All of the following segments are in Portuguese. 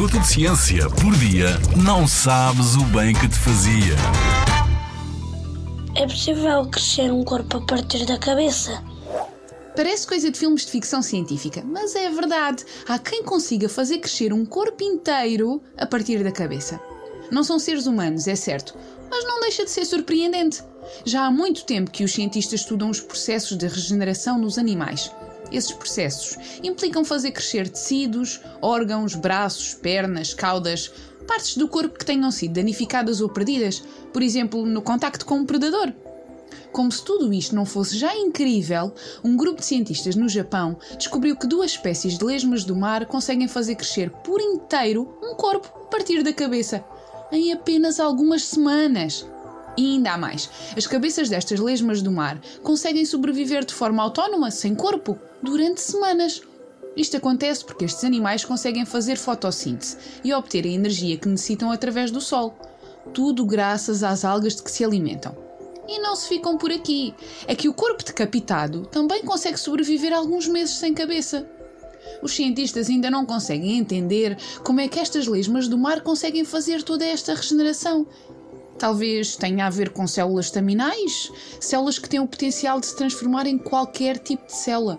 minuto de ciência por dia, não sabes o bem que te fazia. É possível crescer um corpo a partir da cabeça? Parece coisa de filmes de ficção científica, mas é verdade. Há quem consiga fazer crescer um corpo inteiro a partir da cabeça. Não são seres humanos, é certo, mas não deixa de ser surpreendente. Já há muito tempo que os cientistas estudam os processos de regeneração nos animais. Esses processos implicam fazer crescer tecidos, órgãos, braços, pernas, caudas, partes do corpo que tenham sido danificadas ou perdidas, por exemplo, no contacto com um predador. Como se tudo isto não fosse já incrível, um grupo de cientistas no Japão descobriu que duas espécies de lesmas do mar conseguem fazer crescer por inteiro um corpo a partir da cabeça, em apenas algumas semanas. E ainda há mais: as cabeças destas lesmas do mar conseguem sobreviver de forma autónoma, sem corpo, durante semanas. Isto acontece porque estes animais conseguem fazer fotossíntese e obter a energia que necessitam através do sol. Tudo graças às algas de que se alimentam. E não se ficam por aqui. É que o corpo decapitado também consegue sobreviver alguns meses sem cabeça. Os cientistas ainda não conseguem entender como é que estas lesmas do mar conseguem fazer toda esta regeneração. Talvez tenha a ver com células staminais, células que têm o potencial de se transformar em qualquer tipo de célula.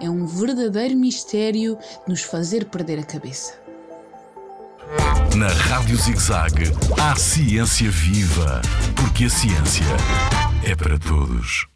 É um verdadeiro mistério de nos fazer perder a cabeça. Na Rádio ZigZag, há ciência viva, porque a ciência é para todos.